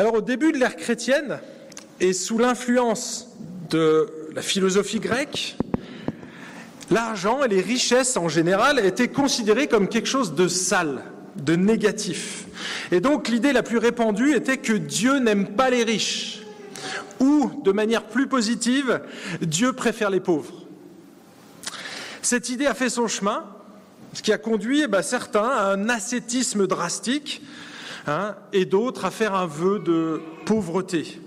Alors au début de l'ère chrétienne, et sous l'influence de la philosophie grecque, l'argent et les richesses en général étaient considérés comme quelque chose de sale, de négatif. Et donc l'idée la plus répandue était que Dieu n'aime pas les riches, ou de manière plus positive, Dieu préfère les pauvres. Cette idée a fait son chemin, ce qui a conduit eh ben, certains à un ascétisme drastique hein, et d'autres à faire un vœu de pauvreté.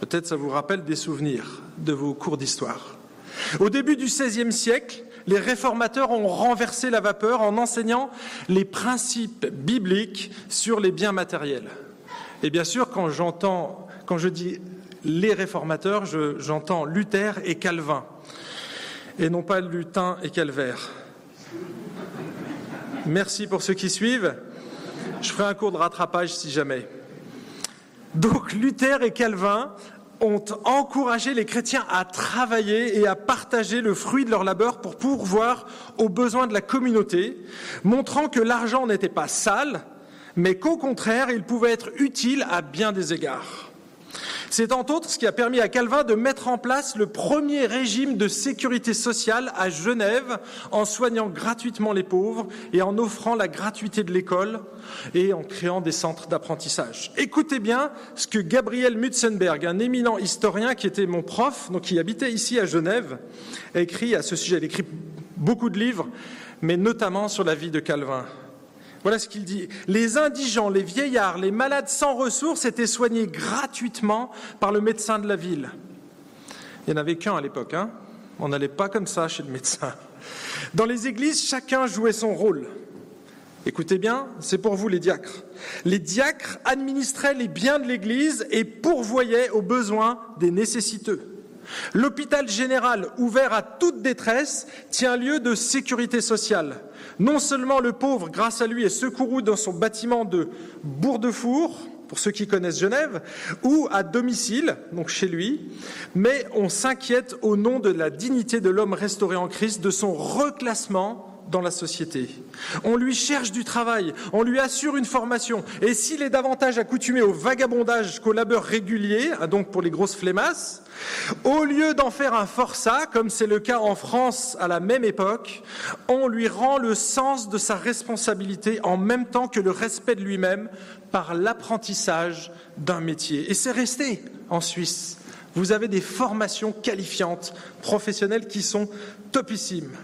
Peut-être ça vous rappelle des souvenirs de vos cours d'histoire. Au début du XVIe siècle, les réformateurs ont renversé la vapeur en enseignant les principes bibliques sur les biens matériels. Et bien sûr, quand je dis les réformateurs, j'entends Luther et Calvin, et non pas lutin et calvaire. Merci pour ceux qui suivent. Je ferai un cours de rattrapage si jamais. Donc Luther et Calvin ont encouragé les chrétiens à travailler et à partager le fruit de leur labeur pour pourvoir aux besoins de la communauté, montrant que l'argent n'était pas sale, mais qu'au contraire, il pouvait être utile à bien des égards. C'est entre autres ce qui a permis à Calvin de mettre en place le premier régime de sécurité sociale à Genève en soignant gratuitement les pauvres et en offrant la gratuité de l'école et en créant des centres d'apprentissage. Écoutez bien ce que Gabriel Mutzenberg, un éminent historien qui était mon prof, donc qui habitait ici à Genève, a écrit à ce sujet. Il écrit beaucoup de livres, mais notamment sur la vie de Calvin. Voilà ce qu'il dit. Les indigents, les vieillards, les malades sans ressources étaient soignés gratuitement par le médecin de la ville. Il n'y en avait qu'un à l'époque. Hein On n'allait pas comme ça chez le médecin. Dans les églises, chacun jouait son rôle. Écoutez bien, c'est pour vous les diacres. Les diacres administraient les biens de l'Église et pourvoyaient aux besoins des nécessiteux. L'hôpital général, ouvert à toute détresse, tient lieu de sécurité sociale. Non seulement le pauvre, grâce à lui, est secouru dans son bâtiment de Bourg-de-Four, pour ceux qui connaissent Genève, ou à domicile, donc chez lui, mais on s'inquiète au nom de la dignité de l'homme restauré en Christ, de son reclassement dans la société. On lui cherche du travail, on lui assure une formation, et s'il est davantage accoutumé au vagabondage qu'au labeur régulier, donc pour les grosses flémasses, au lieu d'en faire un forçat, comme c'est le cas en France à la même époque, on lui rend le sens de sa responsabilité en même temps que le respect de lui-même par l'apprentissage d'un métier. Et c'est resté en Suisse. Vous avez des formations qualifiantes, professionnelles qui sont topissimes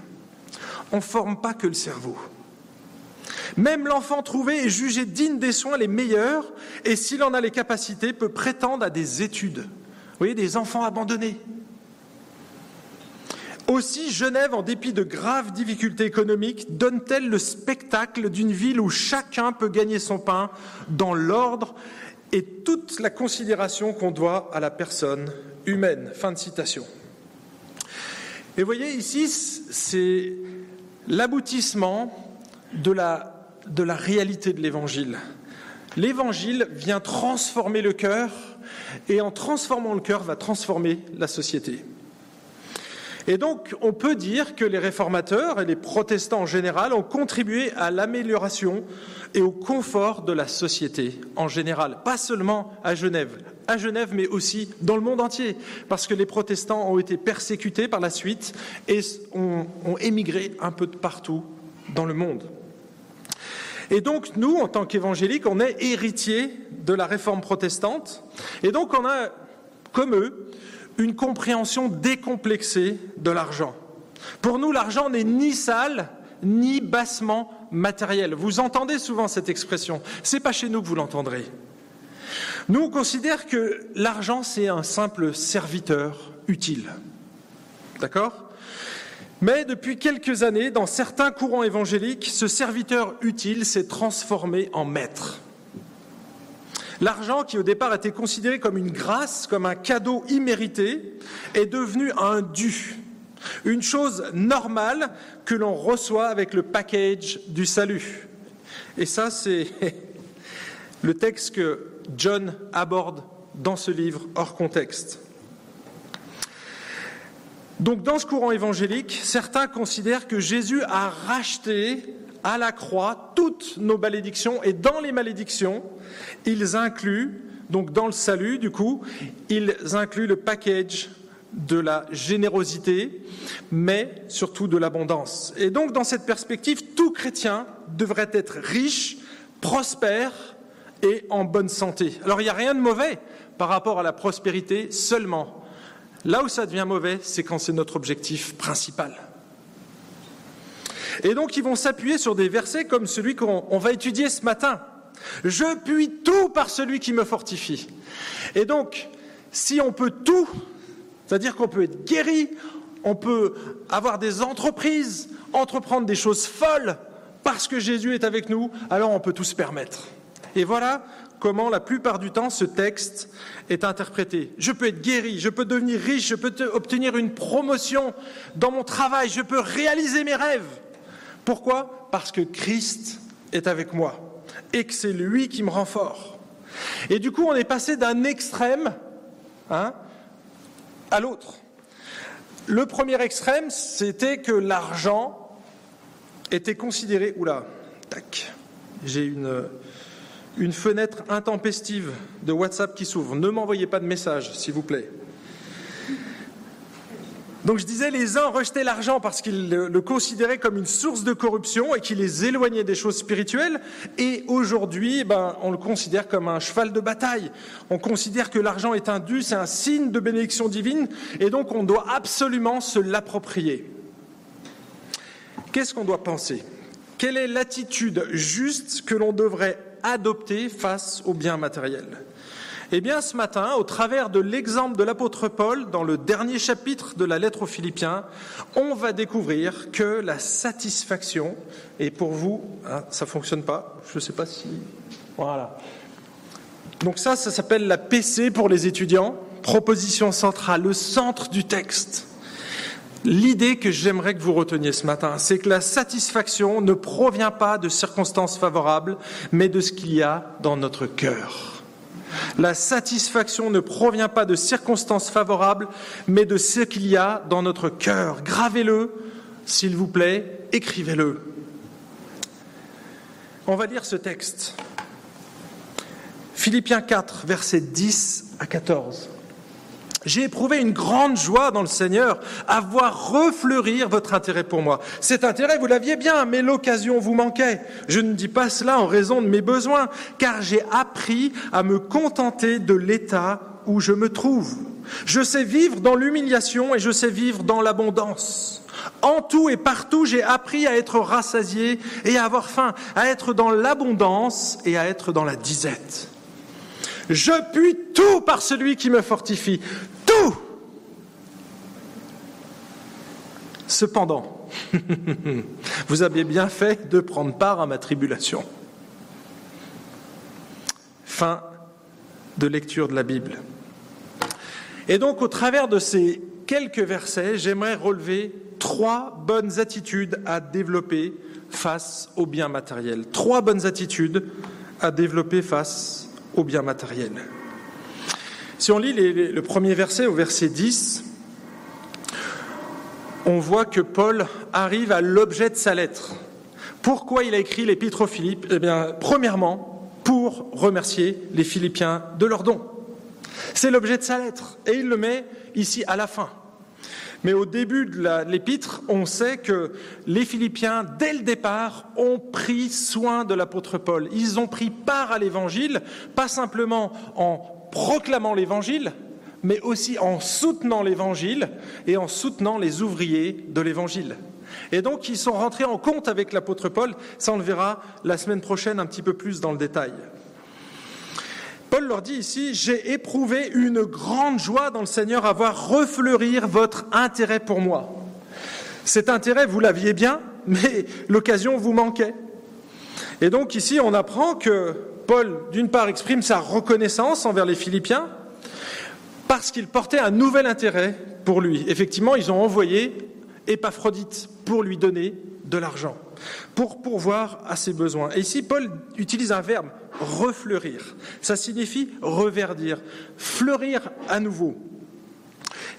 on ne forme pas que le cerveau. Même l'enfant trouvé est jugé digne des soins les meilleurs et s'il en a les capacités peut prétendre à des études. Vous voyez, des enfants abandonnés. Aussi, Genève, en dépit de graves difficultés économiques, donne-t-elle le spectacle d'une ville où chacun peut gagner son pain dans l'ordre et toute la considération qu'on doit à la personne humaine. Fin de citation. Et vous voyez, ici, c'est l'aboutissement de la, de la réalité de l'Évangile. L'Évangile vient transformer le cœur et en transformant le cœur va transformer la société. Et donc, on peut dire que les réformateurs et les protestants en général ont contribué à l'amélioration et au confort de la société en général, pas seulement à Genève, à Genève, mais aussi dans le monde entier, parce que les protestants ont été persécutés par la suite et ont, ont émigré un peu de partout dans le monde. Et donc, nous, en tant qu'évangéliques, on est héritiers de la réforme protestante, et donc on a, comme eux, une compréhension décomplexée de l'argent. Pour nous, l'argent n'est ni sale, ni bassement matériel. Vous entendez souvent cette expression. C'est pas chez nous que vous l'entendrez. Nous, on considère que l'argent, c'est un simple serviteur utile. D'accord? Mais depuis quelques années, dans certains courants évangéliques, ce serviteur utile s'est transformé en maître. L'argent, qui au départ était considéré comme une grâce, comme un cadeau immérité, est devenu un dû, une chose normale que l'on reçoit avec le package du salut. Et ça, c'est le texte que John aborde dans ce livre hors contexte. Donc dans ce courant évangélique, certains considèrent que Jésus a racheté à la croix toutes nos malédictions et dans les malédictions, ils incluent, donc dans le salut du coup, ils incluent le package de la générosité, mais surtout de l'abondance. Et donc dans cette perspective, tout chrétien devrait être riche, prospère et en bonne santé. Alors il n'y a rien de mauvais par rapport à la prospérité seulement. Là où ça devient mauvais, c'est quand c'est notre objectif principal. Et donc ils vont s'appuyer sur des versets comme celui qu'on va étudier ce matin. Je puis tout par celui qui me fortifie. Et donc, si on peut tout, c'est-à-dire qu'on peut être guéri, on peut avoir des entreprises, entreprendre des choses folles, parce que Jésus est avec nous, alors on peut tout se permettre. Et voilà comment la plupart du temps ce texte est interprété. Je peux être guéri, je peux devenir riche, je peux obtenir une promotion dans mon travail, je peux réaliser mes rêves. Pourquoi? Parce que Christ est avec moi et que c'est lui qui me rend fort. Et du coup, on est passé d'un extrême hein, à l'autre. Le premier extrême, c'était que l'argent était considéré. Oula, tac, j'ai une, une fenêtre intempestive de WhatsApp qui s'ouvre. Ne m'envoyez pas de message, s'il vous plaît. Donc je disais, les uns rejetaient l'argent parce qu'ils le, considéraient comme une source de corruption et qui les éloignait des choses spirituelles. Et aujourd'hui, ben, on le considère comme un cheval de bataille. On considère que l'argent est un dû, c'est un signe de bénédiction divine, et donc on doit absolument se l'approprier. Qu'est-ce qu'on doit penser? Quelle est l'attitude juste que l'on devrait adopter face aux biens matériels eh bien, ce matin, au travers de l'exemple de l'apôtre Paul, dans le dernier chapitre de la lettre aux Philippiens, on va découvrir que la satisfaction, et pour vous, hein, ça fonctionne pas, je ne sais pas si. Voilà. Donc, ça, ça s'appelle la PC pour les étudiants, proposition centrale, le centre du texte. L'idée que j'aimerais que vous reteniez ce matin, c'est que la satisfaction ne provient pas de circonstances favorables, mais de ce qu'il y a dans notre cœur. La satisfaction ne provient pas de circonstances favorables, mais de ce qu'il y a dans notre cœur. Gravez-le, s'il vous plaît, écrivez-le. On va lire ce texte. Philippiens 4, versets 10 à 14. J'ai éprouvé une grande joie dans le Seigneur à voir refleurir votre intérêt pour moi. Cet intérêt, vous l'aviez bien, mais l'occasion vous manquait. Je ne dis pas cela en raison de mes besoins, car j'ai appris à me contenter de l'état où je me trouve. Je sais vivre dans l'humiliation et je sais vivre dans l'abondance. En tout et partout, j'ai appris à être rassasié et à avoir faim, à être dans l'abondance et à être dans la disette. Je puis tout par celui qui me fortifie. Cependant, vous avez bien fait de prendre part à ma tribulation. Fin de lecture de la Bible. Et donc, au travers de ces quelques versets, j'aimerais relever trois bonnes attitudes à développer face aux biens matériels. Trois bonnes attitudes à développer face au bien matériel. Si on lit le premier verset au verset 10, on voit que Paul arrive à l'objet de sa lettre. Pourquoi il a écrit l'épître aux Philippes Eh bien, premièrement, pour remercier les Philippiens de leur don. C'est l'objet de sa lettre, et il le met ici à la fin. Mais au début de l'épître, on sait que les Philippiens, dès le départ, ont pris soin de l'apôtre Paul. Ils ont pris part à l'évangile, pas simplement en proclamant l'évangile, mais aussi en soutenant l'évangile et en soutenant les ouvriers de l'évangile. Et donc, ils sont rentrés en compte avec l'apôtre Paul. Ça, on le verra la semaine prochaine un petit peu plus dans le détail. Paul leur dit ici, j'ai éprouvé une grande joie dans le Seigneur à voir refleurir votre intérêt pour moi. Cet intérêt, vous l'aviez bien, mais l'occasion vous manquait. Et donc ici, on apprend que Paul, d'une part, exprime sa reconnaissance envers les Philippiens, parce qu'il portait un nouvel intérêt pour lui. Effectivement, ils ont envoyé Épaphrodite pour lui donner de l'argent, pour pourvoir à ses besoins. Et ici, Paul utilise un verbe, refleurir. Ça signifie reverdir, fleurir à nouveau.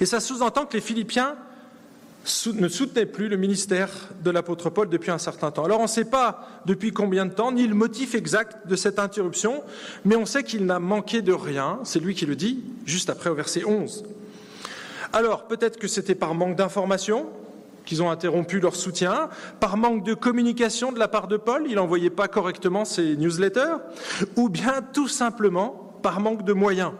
Et ça sous-entend que les Philippiens ne soutenait plus le ministère de l'apôtre Paul depuis un certain temps. Alors on ne sait pas depuis combien de temps, ni le motif exact de cette interruption, mais on sait qu'il n'a manqué de rien, c'est lui qui le dit, juste après au verset 11. Alors peut-être que c'était par manque d'information qu'ils ont interrompu leur soutien, par manque de communication de la part de Paul, il n'envoyait pas correctement ses newsletters, ou bien tout simplement par manque de moyens.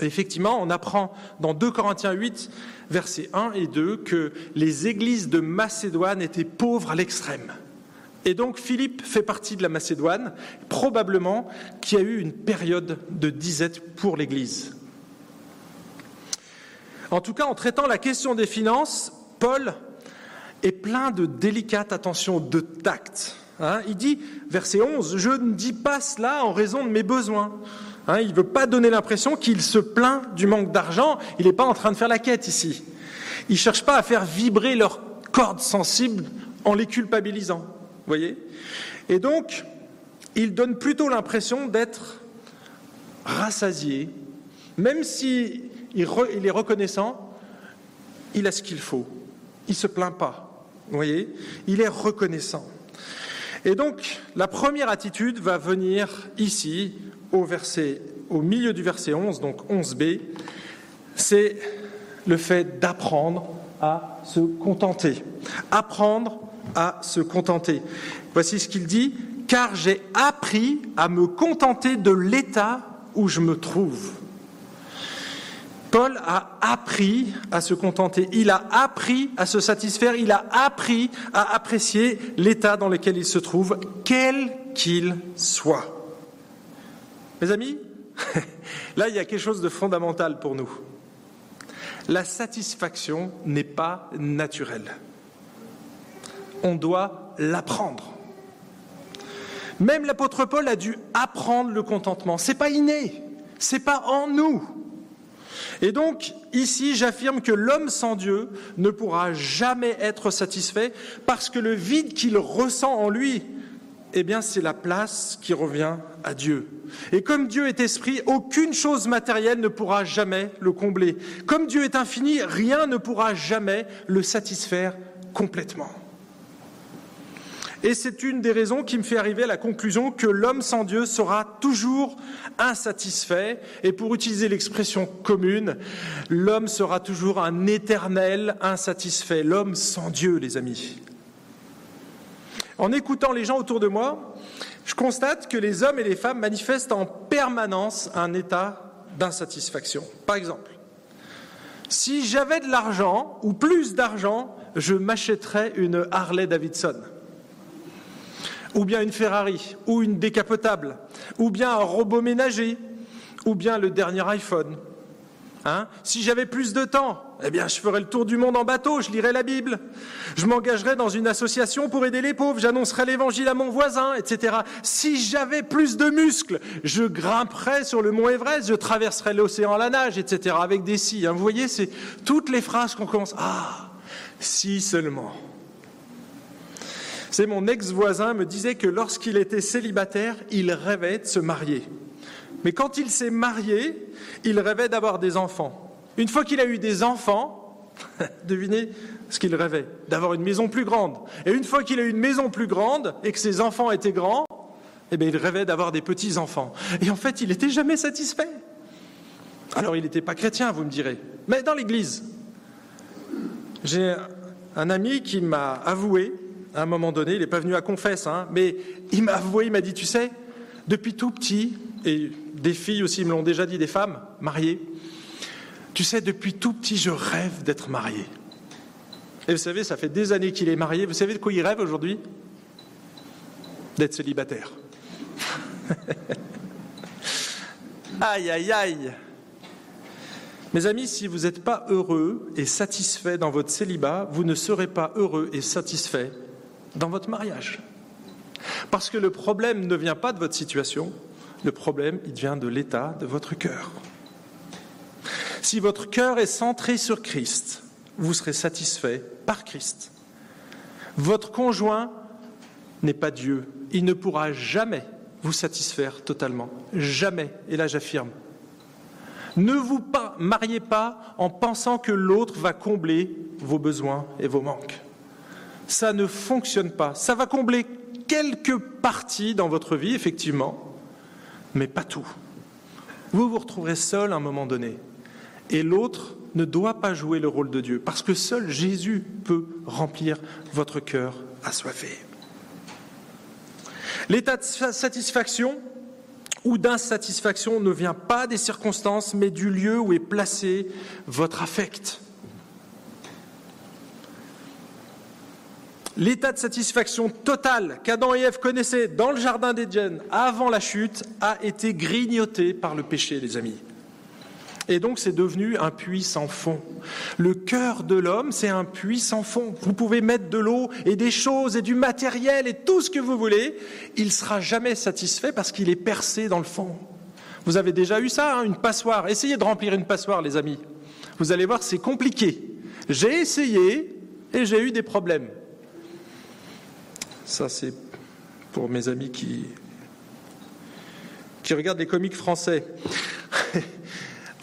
Effectivement, on apprend dans 2 Corinthiens 8 versets 1 et 2, que les églises de Macédoine étaient pauvres à l'extrême. Et donc Philippe fait partie de la Macédoine, probablement qui a eu une période de disette pour l'Église. En tout cas, en traitant la question des finances, Paul est plein de délicate attention, de tact. Hein. il dit, verset 11, Je ne dis pas cela en raison de mes besoins. Hein, il ne veut pas donner l'impression qu'il se plaint du manque d'argent. Il n'est pas en train de faire la quête ici. Il ne cherche pas à faire vibrer leurs cordes sensibles en les culpabilisant. voyez? Et donc, il donne plutôt l'impression d'être rassasié, même s'il il est reconnaissant, il a ce qu'il faut. Il ne se plaint pas. voyez? Il est reconnaissant. Et donc, la première attitude va venir ici, au, milieu du verset 11, donc 11b, c'est le fait d'apprendre à se contenter. Apprendre à se contenter. Voici ce qu'il dit, car j'ai appris à me contenter de l'état où je me trouve. Paul a appris à se contenter, il a appris à se satisfaire, il a appris à apprécier l'état dans lequel il se trouve, quel qu'il soit. Mes amis, là, il y a quelque chose de fondamental pour nous. La satisfaction n'est pas naturelle. On doit l'apprendre. Même l'apôtre Paul a dû apprendre le contentement. C'est pas inné, c'est pas en nous. Et donc, ici, j'affirme que l'homme sans Dieu ne pourra jamais être satisfait parce que le vide qu'il ressent en lui eh bien c'est la place qui revient à Dieu. Et comme Dieu est esprit, aucune chose matérielle ne pourra jamais le combler. Comme Dieu est infini, rien ne pourra jamais le satisfaire complètement. Et c'est une des raisons qui me fait arriver à la conclusion que l'homme sans Dieu sera toujours insatisfait. Et pour utiliser l'expression commune, l'homme sera toujours un éternel insatisfait. L'homme sans Dieu, les amis. En écoutant les gens autour de moi, je constate que les hommes et les femmes manifestent en permanence un état d'insatisfaction. Par exemple, si j'avais de l'argent ou plus d'argent, je m'achèterais une Harley Davidson, ou bien une Ferrari, ou une décapotable, ou bien un robot ménager, ou bien le dernier iPhone. Hein? Si j'avais plus de temps, eh bien, je ferais le tour du monde en bateau, je lirais la Bible. Je m'engagerais dans une association pour aider les pauvres, j'annoncerais l'évangile à mon voisin, etc. Si j'avais plus de muscles, je grimperais sur le mont Everest, je traverserais l'océan à la nage, etc. avec des si. Hein. Vous voyez, c'est toutes les phrases qu'on commence. Ah, si seulement. C'est mon ex-voisin me disait que lorsqu'il était célibataire, il rêvait de se marier. Mais quand il s'est marié, il rêvait d'avoir des enfants. Une fois qu'il a eu des enfants, devinez ce qu'il rêvait, d'avoir une maison plus grande. Et une fois qu'il a eu une maison plus grande et que ses enfants étaient grands, eh bien, il rêvait d'avoir des petits-enfants. Et en fait, il n'était jamais satisfait. Alors, il n'était pas chrétien, vous me direz, mais dans l'Église. J'ai un ami qui m'a avoué, à un moment donné, il n'est pas venu à confesse, hein, mais il m'a avoué, il m'a dit, tu sais, depuis tout petit, et des filles aussi me l'ont déjà dit, des femmes mariées. Tu sais, depuis tout petit, je rêve d'être marié. Et vous savez, ça fait des années qu'il est marié. Vous savez de quoi il rêve aujourd'hui? D'être célibataire. aïe, aïe, aïe. Mes amis, si vous n'êtes pas heureux et satisfait dans votre célibat, vous ne serez pas heureux et satisfait dans votre mariage. Parce que le problème ne vient pas de votre situation, le problème, il vient de l'état de votre cœur. Si votre cœur est centré sur Christ, vous serez satisfait par Christ. Votre conjoint n'est pas Dieu. Il ne pourra jamais vous satisfaire totalement. Jamais. Et là, j'affirme. Ne vous mariez pas en pensant que l'autre va combler vos besoins et vos manques. Ça ne fonctionne pas. Ça va combler quelques parties dans votre vie, effectivement, mais pas tout. Vous vous retrouverez seul à un moment donné. Et l'autre ne doit pas jouer le rôle de Dieu, parce que seul Jésus peut remplir votre cœur assoiffé. L'état de satisfaction ou d'insatisfaction ne vient pas des circonstances, mais du lieu où est placé votre affect. L'état de satisfaction totale qu'Adam et Ève connaissaient dans le jardin d'Éden avant la chute a été grignoté par le péché, les amis. Et donc c'est devenu un puits sans fond. Le cœur de l'homme, c'est un puits sans fond. Vous pouvez mettre de l'eau et des choses et du matériel et tout ce que vous voulez, il sera jamais satisfait parce qu'il est percé dans le fond. Vous avez déjà eu ça, hein, une passoire. Essayez de remplir une passoire, les amis. Vous allez voir, c'est compliqué. J'ai essayé et j'ai eu des problèmes. Ça, c'est pour mes amis qui, qui regardent les comiques français.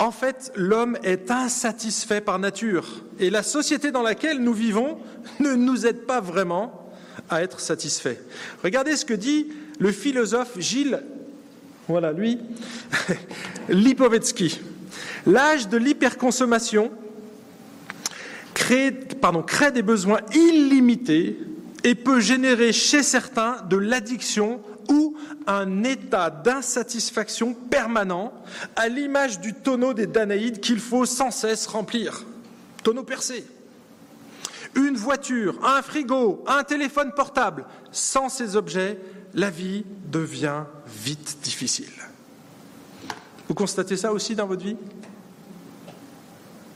en fait, l'homme est insatisfait par nature et la société dans laquelle nous vivons ne nous aide pas vraiment à être satisfait. Regardez ce que dit le philosophe Gilles, Lipovetsky. L'âge de l'hyperconsommation crée des besoins illimités et peut générer chez certains de l'addiction ou un état d'insatisfaction permanent, à l'image du tonneau des Danaïdes qu'il faut sans cesse remplir. Tonneau percé. Une voiture, un frigo, un téléphone portable, sans ces objets, la vie devient vite difficile. Vous constatez ça aussi dans votre vie?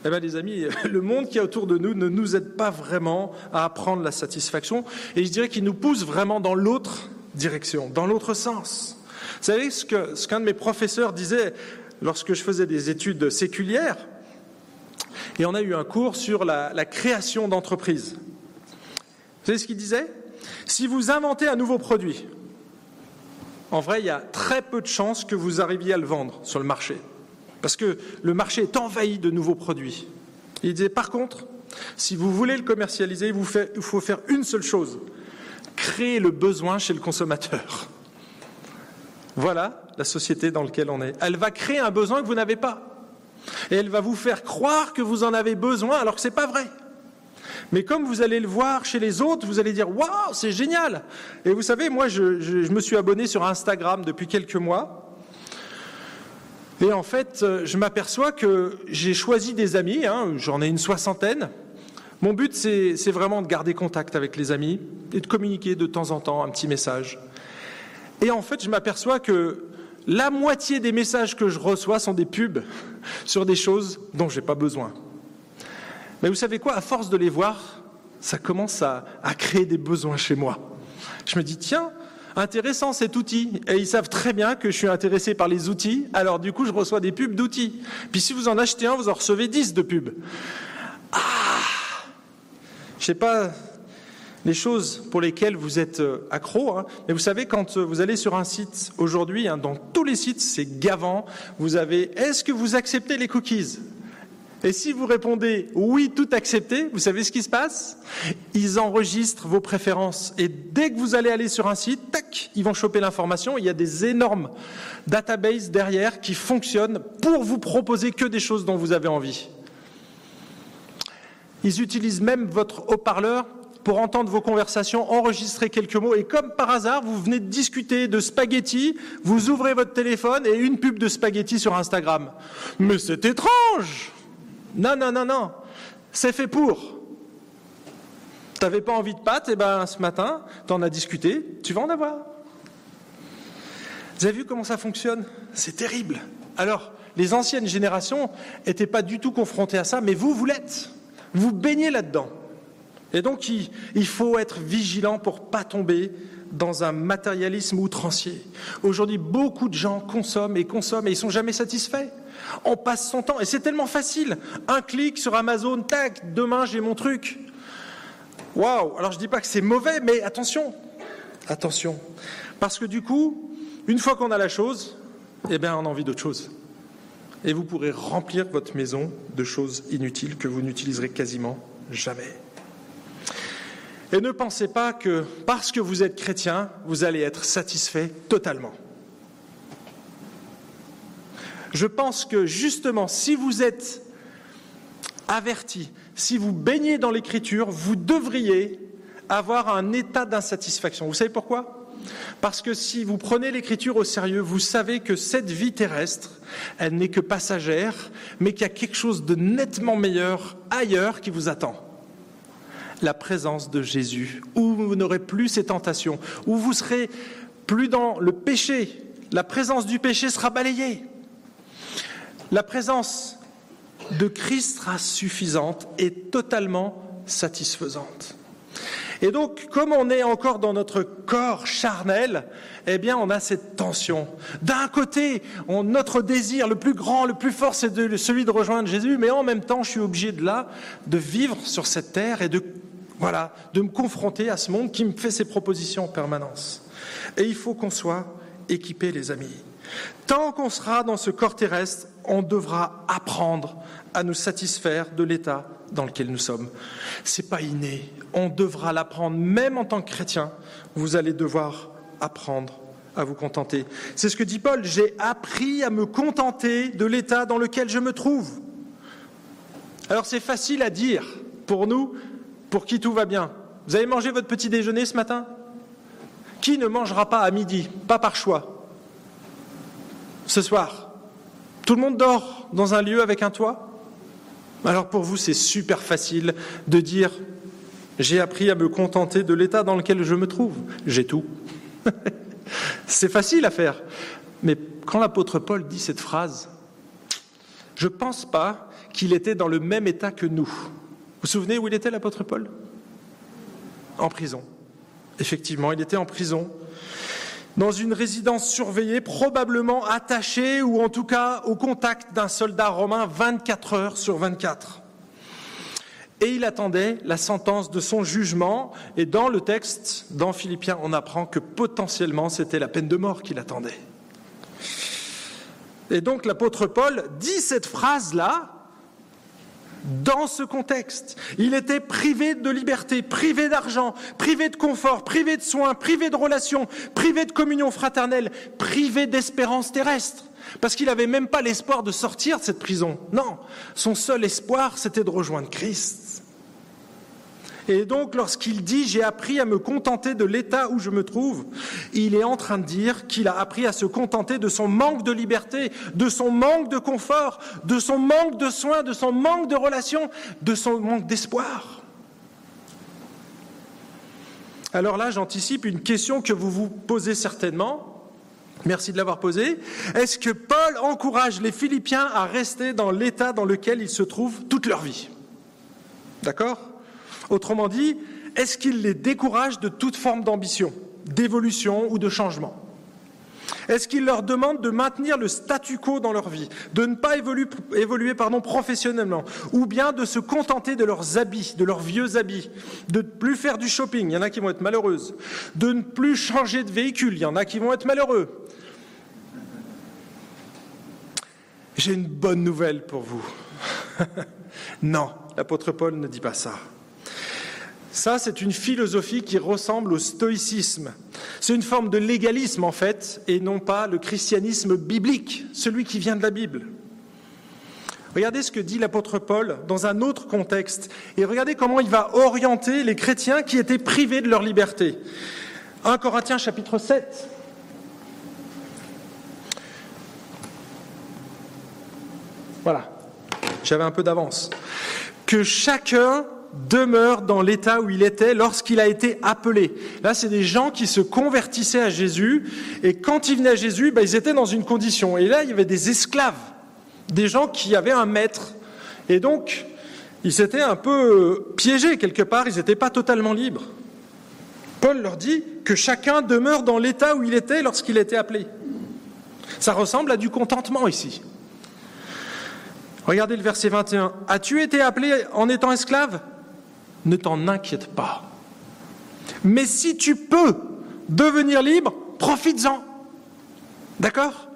Eh bien, les amis, le monde qui est autour de nous ne nous aide pas vraiment à apprendre la satisfaction, et je dirais qu'il nous pousse vraiment dans l'autre direction, dans l'autre sens. Vous savez ce qu'un ce de mes professeurs disait lorsque je faisais des études séculières, et on a eu un cours sur la, la création d'entreprises. Vous savez ce qu'il disait? Si vous inventez un nouveau produit, en vrai, il y a très peu de chances que vous arriviez à le vendre sur le marché parce que le marché est envahi de nouveaux produits. Il disait, par contre, si vous voulez le commercialiser, il faut faire une seule chose, créer le besoin chez le consommateur. Voilà la société dans laquelle on est. Elle va créer un besoin que vous n'avez pas. Et elle va vous faire croire que vous en avez besoin alors que ce n'est pas vrai. Mais comme vous allez le voir chez les autres, vous allez dire Waouh, c'est génial Et vous savez, moi, je, me suis abonné sur Instagram depuis quelques mois. Et en fait, euh, je m'aperçois que j'ai choisi des amis, hein, j'en ai une soixantaine. Mon but, c'est vraiment de garder contact avec les amis et de communiquer de temps en temps un petit message. Et en fait, je m'aperçois que la moitié des messages que je reçois sont des pubs sur des choses dont je n'ai pas besoin. Mais vous savez quoi? À force de les voir, ça commence à, créer des besoins chez moi. Je me dis, tiens, intéressant cet outil. Et ils savent très bien que je suis intéressé par les outils. Alors du coup, je reçois des pubs d'outils. Puis si vous en achetez un, vous en recevez 10 de pubs. Je sais pas les choses pour lesquelles vous êtes euh, accro, hein. mais vous savez, quand euh, vous allez sur un site aujourd'hui, hein, dans tous les sites, c'est gavant, vous avez est-ce que vous acceptez les cookies? Et si vous répondez oui, tout accepté, vous savez ce qui se passe? Ils enregistrent vos préférences. Et dès que vous allez aller sur un site, tac, ils vont choper l'information. Il y a des énormes databases derrière qui fonctionnent pour vous proposer que des choses dont vous avez envie. Ils utilisent même votre haut-parleur pour entendre vos conversations, enregistrer quelques mots, et comme par hasard, vous venez de discuter de spaghettis, vous ouvrez votre téléphone et une pub de spaghettis sur Instagram. Mais c'est étrange non, non, non, non. C'est fait pour. Tu n'avais pas envie de pâtes, et eh ben ce matin, tu en as discuté, tu vas en avoir. Vous avez vu comment ça fonctionne? C'est terrible. Alors, les anciennes générations n'étaient pas du tout confrontées à ça, mais vous, vous l'êtes. Vous baignez là-dedans. Et donc, il, faut être vigilant pour pas tomber dans un matérialisme outrancier. Aujourd'hui, beaucoup de gens consomment et consomment et ils sont jamais satisfaits. On passe son temps et c'est tellement facile. Un clic sur Amazon, tac, demain j'ai mon truc. Waouh Alors je dis pas que c'est mauvais, mais attention, attention, parce que du coup, une fois qu'on a la chose, eh bien on a envie d'autre chose. Et vous pourrez remplir votre maison de choses inutiles que vous n'utiliserez quasiment jamais. Et ne pensez pas que parce que vous êtes chrétien, vous allez être satisfait totalement. Je pense que justement, si vous êtes averti, si vous baignez dans l'écriture, vous devriez avoir un état d'insatisfaction. Vous savez pourquoi? Parce que si vous prenez l'écriture au sérieux, vous savez que cette vie terrestre, elle n'est que passagère, mais qu'il y a quelque chose de nettement meilleur ailleurs qui vous attend la présence de Jésus, où vous n'aurez plus ces tentations, où vous serez plus dans le péché. La présence du péché sera balayée. La présence de Christ sera suffisante et totalement satisfaisante. Et donc, comme on est encore dans notre corps charnel, eh bien, on a cette tension. D'un côté, notre désir le plus grand, le plus fort, c'est celui de rejoindre Jésus, mais en même temps, je suis obligé de là, de vivre sur cette terre et de voilà, de me confronter à ce monde qui me fait ses propositions en permanence. Et il faut qu'on soit équipés, les amis. Tant qu'on sera dans ce corps terrestre, on devra apprendre à nous satisfaire de l'état dans lequel nous sommes. C'est pas inné. On devra l'apprendre, même en tant que chrétien. Vous allez devoir apprendre à vous contenter. C'est ce que dit Paul. J'ai appris à me contenter de l'état dans lequel je me trouve. Alors c'est facile à dire pour nous, pour qui tout va bien. Vous avez mangé votre petit déjeuner ce matin? Qui ne mangera pas à midi? Pas par choix. Ce soir, tout le monde dort dans un lieu avec un toit? Alors pour vous, c'est super facile de dire j'ai appris à me contenter de l'état dans lequel je me trouve. J'ai tout. c'est facile à faire. Mais quand l'apôtre Paul dit cette phrase, je ne pense pas qu'il était dans le même état que nous. Vous vous souvenez où il était, l'apôtre Paul? En prison. Effectivement, il était en prison, dans une résidence surveillée, probablement attachée ou en tout cas au contact d'un soldat romain 24 heures sur 24. Et il attendait la sentence de son jugement, et dans le texte, dans Philippiens, on apprend que potentiellement c'était la peine de mort qu'il attendait. Et donc l'apôtre Paul dit cette phrase-là dans ce contexte. Il était privé de liberté, privé d'argent, privé de confort, privé de soins, privé de relations, privé de communion fraternelle, privé d'espérance terrestre. Parce qu'il n'avait même pas l'espoir de sortir de cette prison. Non, son seul espoir, c'était de rejoindre Christ. Et donc, lorsqu'il dit j'ai appris à me contenter de l'état où je me trouve, il est en train de dire qu'il a appris à se contenter de son manque de liberté, de son manque de confort, de son manque de soins, de son manque de relations, de son manque d'espoir. Alors là, j'anticipe une question que vous vous posez certainement. Merci de l'avoir posée. Est-ce que Paul encourage les Philippiens à rester dans l'état dans lequel ils se trouvent toute leur vie? D'accord? Autrement dit, est-ce qu'il les décourage de toute forme d'ambition, d'évolution ou de changement? Est-ce qu'il leur demande de maintenir le statu quo dans leur vie, de ne pas évoluer, professionnellement, ou bien de se contenter de leurs habits, de leurs vieux habits, de ne plus faire du shopping, il y en a qui vont être malheureuses, de ne plus changer de véhicule, il y en a qui vont être malheureux. J'ai une bonne nouvelle pour vous. non, l'apôtre Paul ne dit pas ça. Ça, c'est une philosophie qui ressemble au stoïcisme. C'est une forme de légalisme, en fait, et non pas le christianisme biblique, celui qui vient de la Bible. Regardez ce que dit l'apôtre Paul dans un autre contexte, et regardez comment il va orienter les chrétiens qui étaient privés de leur liberté. 1 Corinthiens chapitre 7. Voilà, j'avais un peu d'avance. Que chacun demeure dans l'état où il était lorsqu'il a été appelé. Là, c'est des gens qui se convertissaient à Jésus, et quand ils venaient à Jésus, ben, ils étaient dans une condition. Et là, il y avait des esclaves, des gens qui avaient un maître. Et donc, ils s'étaient un peu piégés quelque part, ils n'étaient pas totalement libres. Paul leur dit que chacun demeure dans l'état où il était lorsqu'il était appelé. Ça ressemble à du contentement ici. Regardez le verset 21. As-tu été appelé en étant esclave? Ne t'en inquiète pas. Mais si tu peux devenir libre, profites-en. D'accord?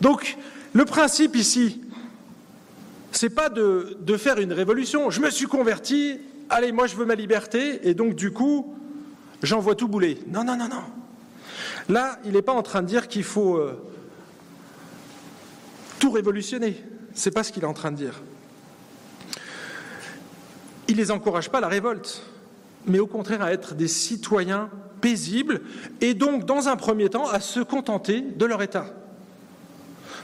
Donc, le principe ici, C'est pas de, faire une révolution. Je me suis converti, allez, moi je veux ma liberté, et donc du coup, j'envoie tout bouler. Non, non, non, non. Là, il n'est pas en train de dire qu'il faut euh, tout révolutionner. C'est pas ce qu'il est en train de dire. Il ne les encourage pas à la révolte, mais au contraire à être des citoyens paisibles et donc, dans un premier temps, à se contenter de leur état.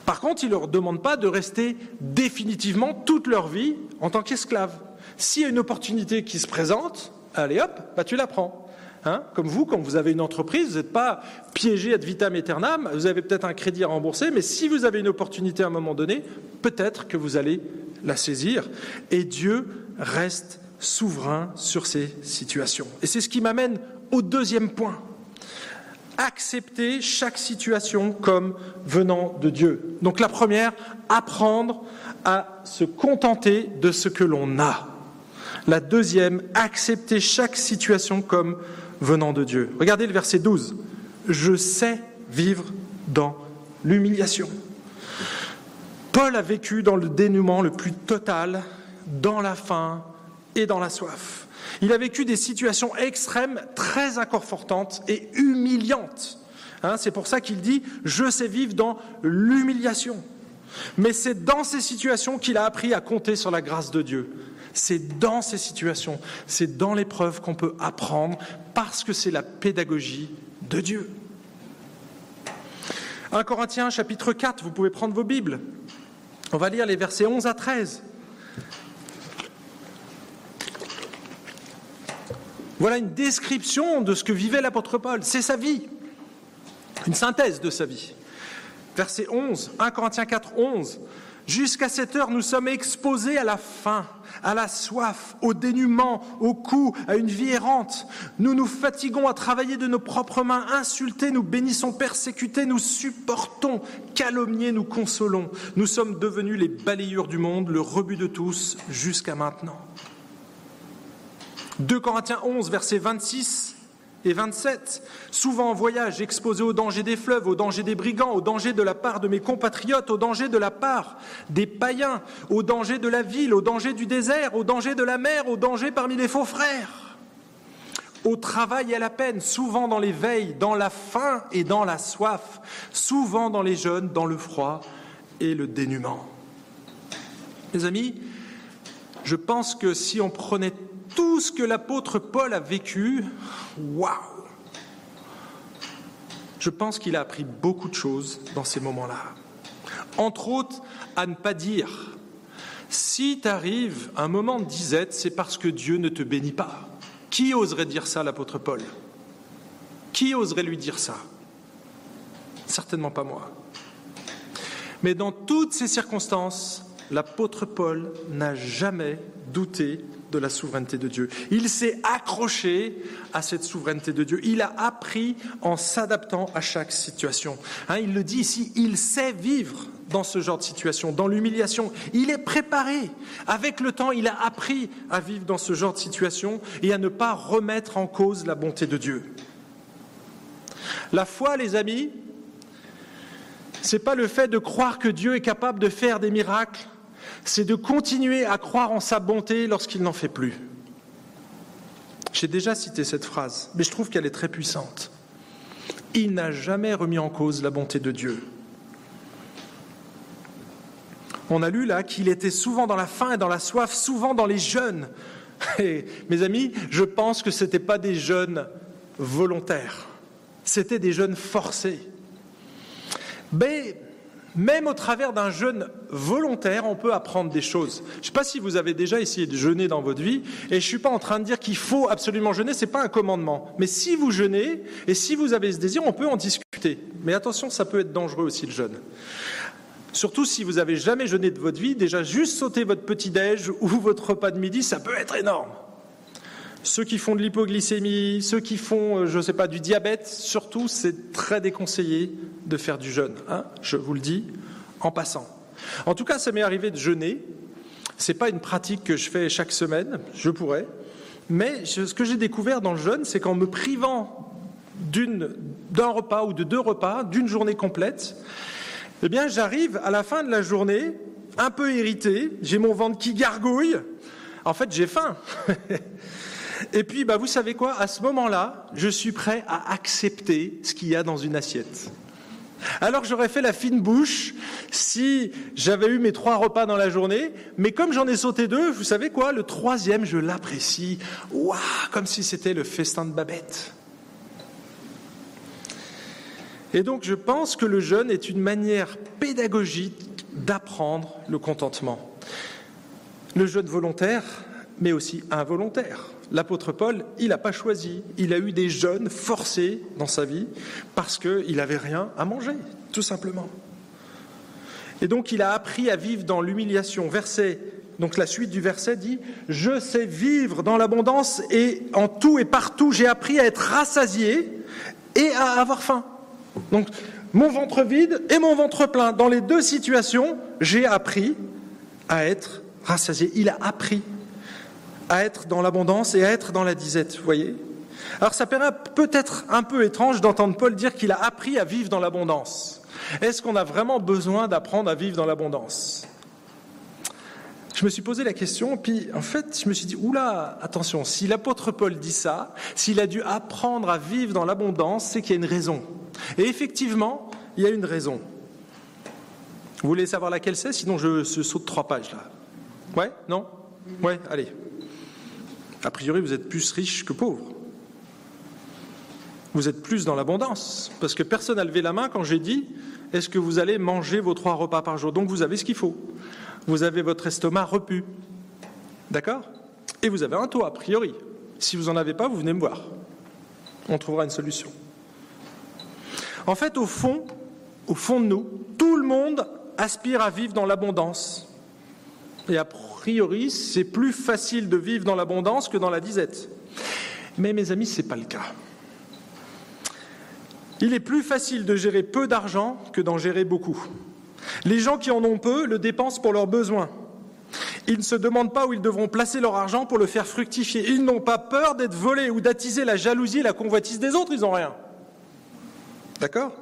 Par contre, il ne leur demande pas de rester définitivement toute leur vie en tant qu'esclaves. S'il y a une opportunité qui se présente, allez hop, bah tu la prends. Hein Comme vous, quand vous avez une entreprise, vous n'êtes pas piégé ad vitam aeternam, vous avez peut-être un crédit à rembourser, mais si vous avez une opportunité à un moment donné, peut-être que vous allez la saisir. Et Dieu reste souverain sur ces situations. Et c'est ce qui m'amène au deuxième point. Accepter chaque situation comme venant de Dieu. Donc la première, apprendre à se contenter de ce que l'on a. La deuxième, accepter chaque situation comme venant de Dieu. Regardez le verset 12. Je sais vivre dans l'humiliation. Paul a vécu dans le dénouement le plus total, dans la faim et dans la soif. Il a vécu des situations extrêmes, très inconfortantes et humiliantes. Hein, c'est pour ça qu'il dit Je sais vivre dans l'humiliation. Mais c'est dans ces situations qu'il a appris à compter sur la grâce de Dieu. C'est dans ces situations, c'est dans l'épreuve qu'on peut apprendre parce que c'est la pédagogie de Dieu. 1 Corinthiens chapitre 4, vous pouvez prendre vos Bibles. On va lire les versets 11 à 13. Voilà une description de ce que vivait l'apôtre Paul. C'est sa vie, une synthèse de sa vie. Verset 11, 1 Corinthiens 4, 11. Jusqu'à cette heure, nous sommes exposés à la faim, à la soif, au dénuement, au coup, à une vie errante. Nous nous fatiguons à travailler de nos propres mains, insultés, nous bénissons, persécutés, nous supportons, calomniés, nous consolons. Nous sommes devenus les balayures du monde, le rebut de tous, jusqu'à maintenant. 2 Corinthiens 11, verset 26 et 27, souvent en voyage, exposé au danger des fleuves, au danger des brigands, au danger de la part de mes compatriotes, au danger de la part des païens, au danger de la ville, au danger du désert, au danger de la mer, au danger parmi les faux frères, au travail et à la peine, souvent dans les veilles, dans la faim et dans la soif, souvent dans les jeûnes, dans le froid et le dénuement. Mes amis, je pense que si on prenait tout ce que l'apôtre Paul a vécu, waouh Je pense qu'il a appris beaucoup de choses dans ces moments-là. Entre autres, à ne pas dire si t'arrive un moment de disette, c'est parce que Dieu ne te bénit pas. Qui oserait dire ça, l'apôtre Paul? Qui oserait lui dire ça? Certainement pas moi. Mais dans toutes ces circonstances, l'apôtre Paul n'a jamais douté de la souveraineté de Dieu. Il s'est accroché à cette souveraineté de Dieu. Il a appris en s'adaptant à chaque situation. Hein, il le dit ici, il sait vivre dans ce genre de situation, dans l'humiliation. Il est préparé. Avec le temps, il a appris à vivre dans ce genre de situation et à ne pas remettre en cause la bonté de Dieu. La foi, les amis, c'est pas le fait de croire que Dieu est capable de faire des miracles c'est de continuer à croire en sa bonté lorsqu'il n'en fait plus. J'ai déjà cité cette phrase, mais je trouve qu'elle est très puissante. Il n'a jamais remis en cause la bonté de Dieu. On a lu là qu'il était souvent dans la faim et dans la soif, souvent dans les jeûnes. Et mes amis, je pense que ce n'étaient pas des jeûnes volontaires, c'était des jeûnes forcés. Mais même au travers d'un jeûne volontaire, on peut apprendre des choses. Je ne sais pas si vous avez déjà essayé de jeûner dans votre vie, et je ne suis pas en train de dire qu'il faut absolument jeûner, ce n'est pas un commandement. Mais si vous jeûnez, et si vous avez ce désir, on peut en discuter. Mais attention, ça peut être dangereux aussi le jeûne. Surtout si vous avez jamais jeûné de votre vie, déjà juste sauter votre petit-déj ou votre repas de midi, ça peut être énorme. Ceux qui font de l'hypoglycémie, ceux qui font, euh, je ne sais pas, du diabète, surtout, c'est très déconseillé de faire du jeûne. Hein, je vous le dis en passant. En tout cas, ça m'est arrivé de jeûner. Ce n'est pas une pratique que je fais chaque semaine, je pourrais. Mais ce que j'ai découvert dans le jeûne, c'est qu'en me privant d'un repas ou de deux repas, d'une journée complète, eh bien, j'arrive à la fin de la journée un peu irrité, j'ai mon ventre qui gargouille. En fait, j'ai faim. Et puis, bah, vous savez quoi? À ce moment-là, je suis prêt à accepter ce qu'il y a dans une assiette. Alors j'aurais fait la fine bouche si j'avais eu mes trois repas dans la journée, mais comme j'en ai sauté deux, vous savez quoi? Le troisième, je l'apprécie. Waouh Comme si c'était le festin de Babette. Et donc je pense que le jeûne est une manière pédagogique d'apprendre le contentement. Le jeûne volontaire, mais aussi involontaire. L'apôtre Paul, il n'a pas choisi. Il a eu des jeûnes forcés dans sa vie parce qu'il n'avait rien à manger, tout simplement. Et donc il a appris à vivre dans l'humiliation. Verset, donc la suite du verset dit Je sais vivre dans l'abondance et en tout et partout j'ai appris à être rassasié et à avoir faim. Donc mon ventre vide et mon ventre plein. Dans les deux situations, j'ai appris à être rassasié. Il a appris à être dans l'abondance et à être dans la disette, vous voyez Alors ça paraît peut-être un peu étrange d'entendre Paul dire qu'il a appris à vivre dans l'abondance. Est-ce qu'on a vraiment besoin d'apprendre à vivre dans l'abondance? Je me suis posé la question, puis en fait, je me suis dit, oula, attention, si l'apôtre Paul dit ça, s'il a dû apprendre à vivre dans l'abondance, c'est qu'il y a une raison. Et effectivement, il y a une raison. Vous voulez savoir laquelle c'est? Sinon, je, je saute trois pages là. Ouais? Non? Ouais, allez. A priori, vous êtes plus riche que pauvre. Vous êtes plus dans l'abondance, parce que personne n'a levé la main quand j'ai dit est-ce que vous allez manger vos trois repas par jour? Donc vous avez ce qu'il faut. Vous avez votre estomac repu. D'accord? Et vous avez un toit, a priori. Si vous n'en avez pas, vous venez me voir. On trouvera une solution. En fait, au fond, au fond de nous, tout le monde aspire à vivre dans l'abondance. Et a priori, c'est plus facile de vivre dans l'abondance que dans la disette. Mais mes amis, ce n'est pas le cas. Il est plus facile de gérer peu d'argent que d'en gérer beaucoup. Les gens qui en ont peu le dépensent pour leurs besoins. Ils ne se demandent pas où ils devront placer leur argent pour le faire fructifier. Ils n'ont pas peur d'être volés ou d'attiser la jalousie et la convoitise des autres, ils n'ont rien. D'accord?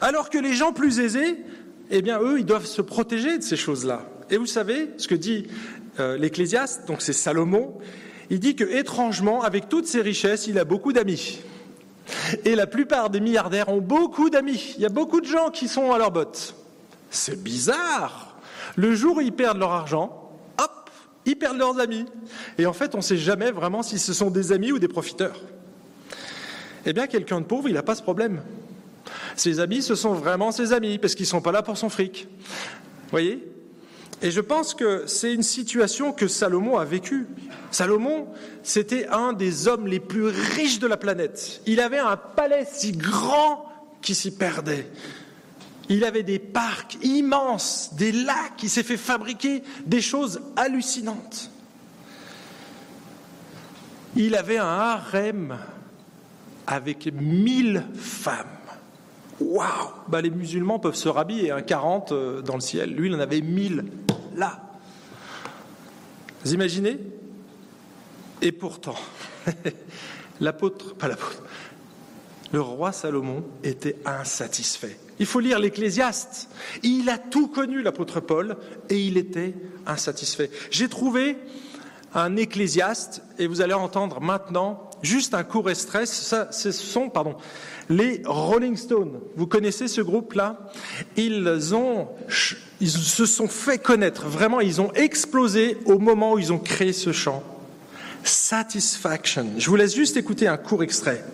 Alors que les gens plus aisés, eh bien, eux, ils doivent se protéger de ces choses-là. Et vous savez ce que dit euh, l'Ecclésiaste, donc c'est Salomon, il dit que étrangement, avec toutes ses richesses, il a beaucoup d'amis. Et la plupart des milliardaires ont beaucoup d'amis. Il y a beaucoup de gens qui sont à leur bottes. C'est bizarre. Le jour où ils perdent leur argent, hop, ils perdent leurs amis. Et en fait, on ne sait jamais vraiment si ce sont des amis ou des profiteurs. Eh bien, quelqu'un de pauvre, il n'a pas ce problème. Ses amis, ce sont vraiment ses amis, parce qu'ils ne sont pas là pour son fric. Vous voyez? Et je pense que c'est une situation que Salomon a vécue. Salomon, c'était un des hommes les plus riches de la planète. Il avait un palais si grand qu'il s'y perdait. Il avait des parcs immenses, des lacs, il s'est fait fabriquer des choses hallucinantes. Il avait un harem avec mille femmes. Waouh bah, Les musulmans peuvent se rhabiller, un 40 euh, dans le ciel. Lui, il en avait 1000 là. Vous imaginez? Et pourtant, l'apôtre, pas l'apôtre, le roi Salomon était insatisfait. Il faut lire l'Ecclésiaste. Il a tout connu, l'apôtre Paul, et il était insatisfait. J'ai trouvé un ecclésiaste, et vous allez entendre maintenant juste un court extrait. Ça, ce sont, pardon, les Rolling Stones. Vous connaissez ce groupe-là? Ils ont, ils se sont fait connaître. Vraiment, ils ont explosé au moment où ils ont créé ce chant. Satisfaction. Je vous laisse juste écouter un court extrait.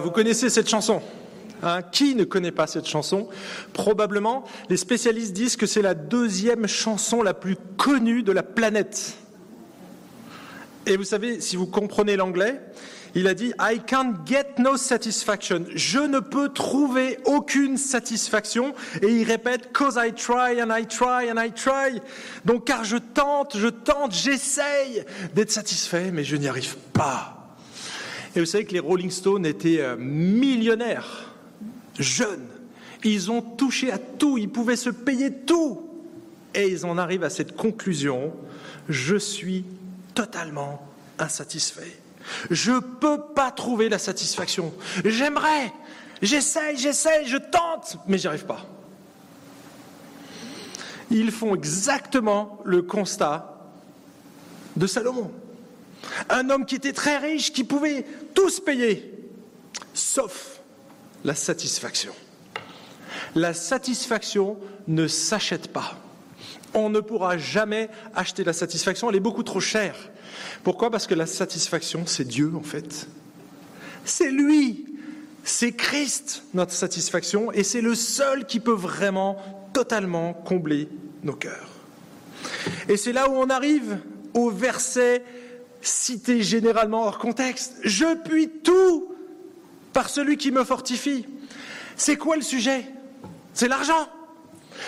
Vous connaissez cette chanson. Hein, qui ne connaît pas cette chanson Probablement, les spécialistes disent que c'est la deuxième chanson la plus connue de la planète. Et vous savez, si vous comprenez l'anglais, il a dit I can't get no satisfaction. Je ne peux trouver aucune satisfaction. Et il répète Cause I try and I try and I try. Donc, car je tente, je tente, j'essaye d'être satisfait, mais je n'y arrive pas. Et vous savez que les Rolling Stones étaient euh, millionnaires, jeunes. Ils ont touché à tout, ils pouvaient se payer tout. Et ils en arrivent à cette conclusion je suis totalement insatisfait. Je ne peux pas trouver la satisfaction. J'aimerais, j'essaye, j'essaye, je tente, mais j'y arrive pas. Ils font exactement le constat de Salomon. Un homme qui était très riche, qui pouvait tout se payer, sauf la satisfaction. La satisfaction ne s'achète pas. On ne pourra jamais acheter la satisfaction, elle est beaucoup trop chère. Pourquoi? Parce que la satisfaction, c'est Dieu en fait. C'est lui, c'est Christ notre satisfaction, et c'est le seul qui peut vraiment totalement combler nos cœurs. Et c'est là où on arrive au verset cité généralement hors contexte. Je puis tout par celui qui me fortifie. C'est quoi le sujet? C'est l'argent.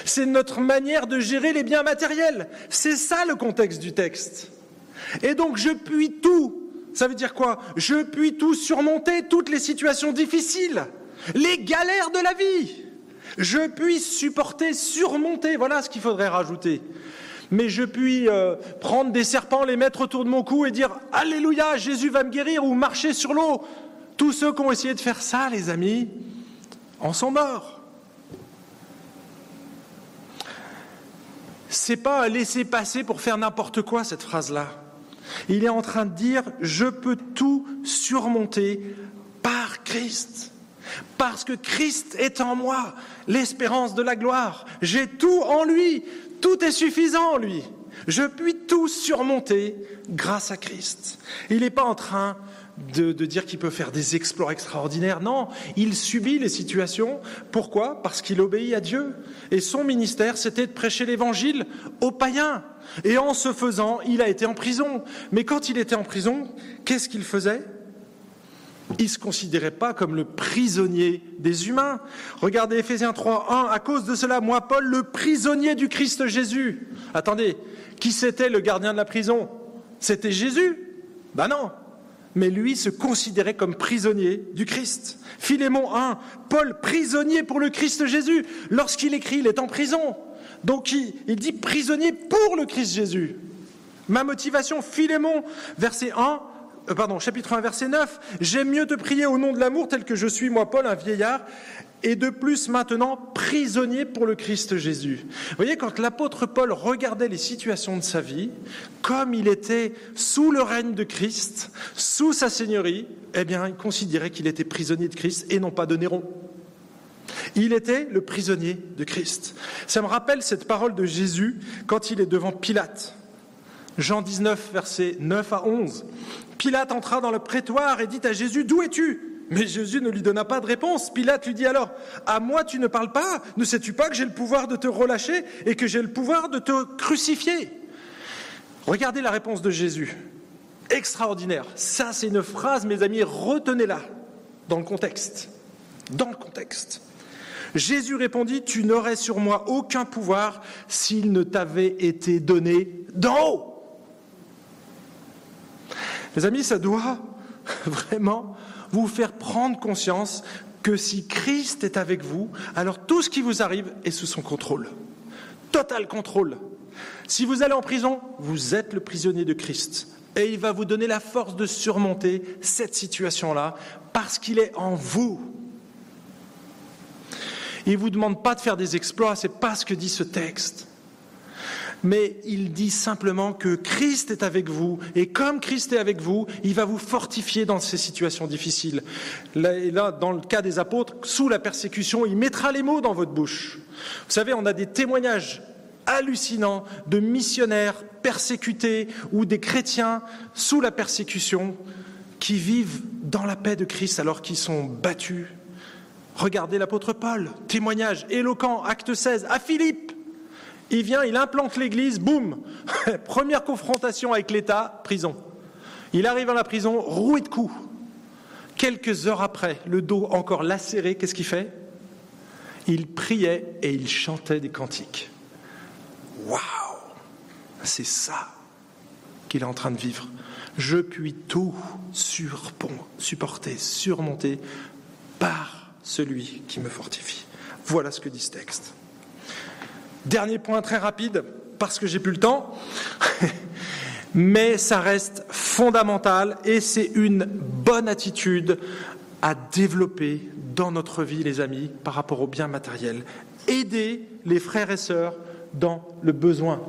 C'est notre manière de gérer les biens matériels. C'est ça le contexte du texte. Et donc je puis tout. Ça veut dire quoi? Je puis tout surmonter toutes les situations difficiles, les galères de la vie. Je puis supporter, surmonter. Voilà ce qu'il faudrait rajouter. Mais je puis euh, prendre des serpents, les mettre autour de mon cou et dire Alléluia, Jésus va me guérir ou marcher sur l'eau. Tous ceux qui ont essayé de faire ça, les amis, en sont morts. C'est pas laisser passer pour faire n'importe quoi cette phrase-là. Il est en train de dire je peux tout surmonter par Christ. Parce que Christ est en moi, l'espérance de la gloire. J'ai tout en lui, tout est suffisant lui. Je puis tout surmonter grâce à Christ. Il n'est pas en train de, dire qu'il peut faire des exploits extraordinaires. Non, il subit les situations. Pourquoi? Parce qu'il obéit à Dieu. Et son ministère, c'était de prêcher l'évangile aux païens. Et en ce faisant, il a été en prison. Mais quand il était en prison, qu'est-ce qu'il faisait? Il ne se considérait pas comme le prisonnier des humains. Regardez Ephésiens 3, 1. À cause de cela, moi, Paul, le prisonnier du Christ Jésus. Attendez, qui c'était le gardien de la prison? C'était Jésus? Ben non, mais lui se considérait comme prisonnier du Christ. Philémon 1, Paul prisonnier pour le Christ Jésus. Lorsqu'il écrit, il est en prison. Donc il, dit prisonnier pour le Christ Jésus. Ma motivation, Philémon, verset 1, euh, pardon, chapitre 1, verset 9, j'aime mieux te prier au nom de l'amour tel que je suis, moi, Paul, un vieillard, et de plus maintenant prisonnier pour le Christ Jésus. Vous voyez, quand l'apôtre Paul regardait les situations de sa vie, comme il était sous le règne de Christ, sous sa seigneurie, eh bien, il considérait qu'il était prisonnier de Christ et non pas de Néron. Il était le prisonnier de Christ. Ça me rappelle cette parole de Jésus quand il est devant Pilate. Jean 19, versets 9 à 11. Pilate entra dans le prétoire et dit à Jésus, D'où es-tu? Mais Jésus ne lui donna pas de réponse. Pilate lui dit alors, à moi tu ne parles pas? Ne sais-tu pas que j'ai le pouvoir de te relâcher et que j'ai le pouvoir de te crucifier? Regardez la réponse de Jésus. Extraordinaire. Ça, c'est une phrase, mes amis, retenez-la dans le contexte. Dans le contexte. Jésus répondit, tu n'aurais sur moi aucun pouvoir s'il ne t'avait été donné d'en haut. Mes amis, ça doit vraiment vous faire prendre conscience que si Christ est avec vous, alors tout ce qui vous arrive est sous son contrôle. Total contrôle. Si vous allez en prison, vous êtes le prisonnier de Christ. Et il va vous donner la force de surmonter cette situation-là parce qu'il est en vous. Il ne vous demande pas de faire des exploits, c'est pas ce que dit ce texte mais il dit simplement que Christ est avec vous, et comme Christ est avec vous, il va vous fortifier dans ces situations difficiles. Là, dans le cas des apôtres, sous la persécution, il mettra les mots dans votre bouche. Vous savez, on a des témoignages hallucinants de missionnaires persécutés ou des chrétiens sous la persécution qui vivent dans la paix de Christ alors qu'ils sont battus. Regardez l'apôtre Paul, témoignage éloquent, acte 16, à Philippe. Il vient, il implante l'église, boum Première confrontation avec l'État, prison. Il arrive dans la prison, roué de coups. Quelques heures après, le dos encore lacéré, qu'est-ce qu'il fait? Il priait et il chantait des cantiques. Waouh C'est ça qu'il est en train de vivre. Je puis tout supporter, surmonter par celui qui me fortifie. Voilà ce que dit ce texte. Dernier point très rapide, parce que j'ai plus le temps, mais ça reste fondamental et c'est une bonne attitude à développer dans notre vie, les amis, par rapport au bien matériel. Aider les frères et sœurs dans le besoin.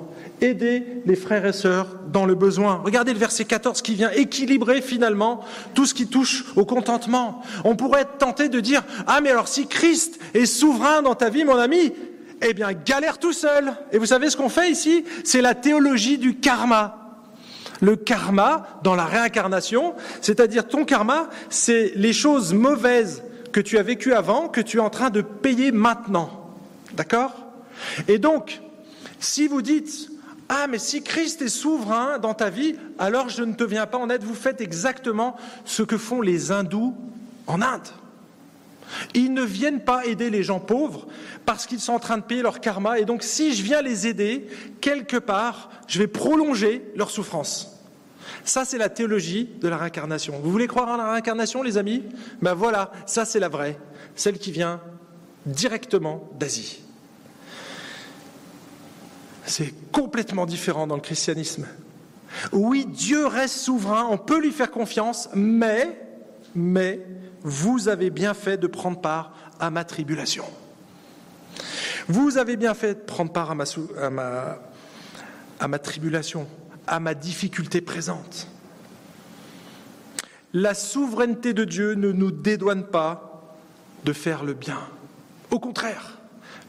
Aider les frères et sœurs dans le besoin. Regardez le verset 14 qui vient équilibrer finalement tout ce qui touche au contentement. On pourrait être tenté de dire, ah mais alors si Christ est souverain dans ta vie, mon ami, eh bien galère tout seul. Et vous savez ce qu'on fait ici? C'est la théologie du karma. Le karma dans la réincarnation, c'est-à-dire ton karma, c'est les choses mauvaises que tu as vécues avant, que tu es en train de payer maintenant. D'accord? Et donc, si vous dites, ah, mais si Christ est souverain dans ta vie, alors je ne te viens pas en aide. Vous faites exactement ce que font les hindous en Inde. Ils ne viennent pas aider les gens pauvres parce qu'ils sont en train de payer leur karma. Et donc, si je viens les aider, quelque part, je vais prolonger leur souffrance. Ça, c'est la théologie de la réincarnation. Vous voulez croire en la réincarnation, les amis? Ben voilà, ça, c'est la vraie, celle qui vient directement d'Asie. C'est complètement différent dans le christianisme. Oui, Dieu reste souverain, on peut lui faire confiance, mais, mais, vous avez bien fait de prendre part à ma tribulation. Vous avez bien fait de prendre part à ma, tribulation, à ma difficulté présente. La souveraineté de Dieu ne nous dédouane pas de faire le bien. Au contraire,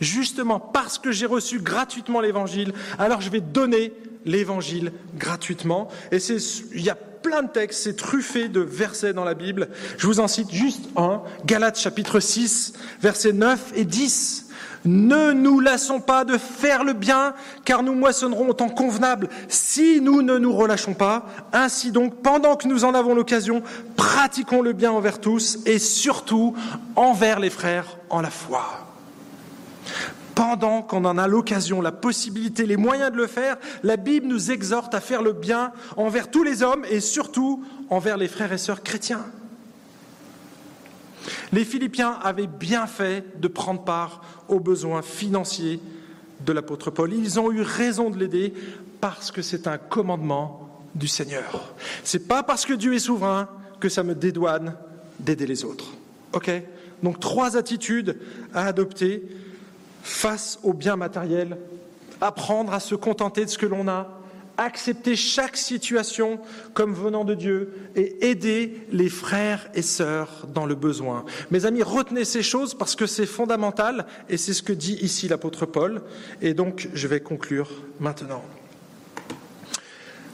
justement parce que j'ai reçu gratuitement l'évangile, alors je vais donner l'évangile gratuitement. Et il y a plein de textes, c'est truffé de versets dans la Bible. Je vous en cite juste un, Galates chapitre 6, versets 9 et 10. Ne nous lassons pas de faire le bien, car nous moissonnerons au temps convenable si nous ne nous relâchons pas. Ainsi donc, pendant que nous en avons l'occasion, pratiquons le bien envers tous et surtout envers les frères en la foi pendant qu'on en a l'occasion, la possibilité, les moyens de le faire, la Bible nous exhorte à faire le bien envers tous les hommes et surtout envers les frères et sœurs chrétiens. Les Philippiens avaient bien fait de prendre part aux besoins financiers de l'apôtre Paul. Ils ont eu raison de l'aider parce que c'est un commandement du Seigneur. C'est pas parce que Dieu est souverain que ça me dédouane d'aider les autres. OK? Donc trois attitudes à adopter face au bien matériel, apprendre à se contenter de ce que l'on a, accepter chaque situation comme venant de Dieu et aider les frères et sœurs dans le besoin. Mes amis, retenez ces choses parce que c'est fondamental et c'est ce que dit ici l'apôtre Paul. Et donc, je vais conclure maintenant.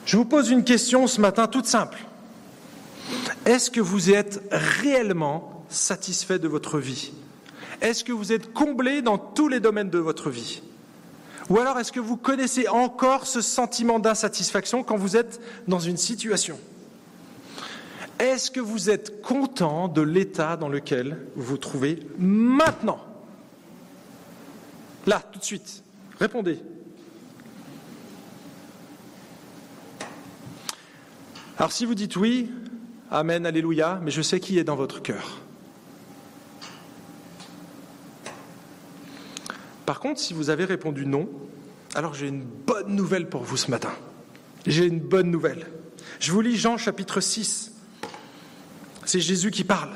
Je vous pose une question ce matin toute simple. Est-ce que vous êtes réellement satisfait de votre vie? Est-ce que vous êtes comblé dans tous les domaines de votre vie? Ou alors est-ce que vous connaissez encore ce sentiment d'insatisfaction quand vous êtes dans une situation? Est-ce que vous êtes content de l'état dans lequel vous vous trouvez maintenant? Là, tout de suite. Répondez. Alors si vous dites oui, Amen, Alléluia, mais je sais qui est dans votre cœur. Par contre, si vous avez répondu non, alors j'ai une bonne nouvelle pour vous ce matin. J'ai une bonne nouvelle. Je vous lis Jean chapitre 6. C'est Jésus qui parle.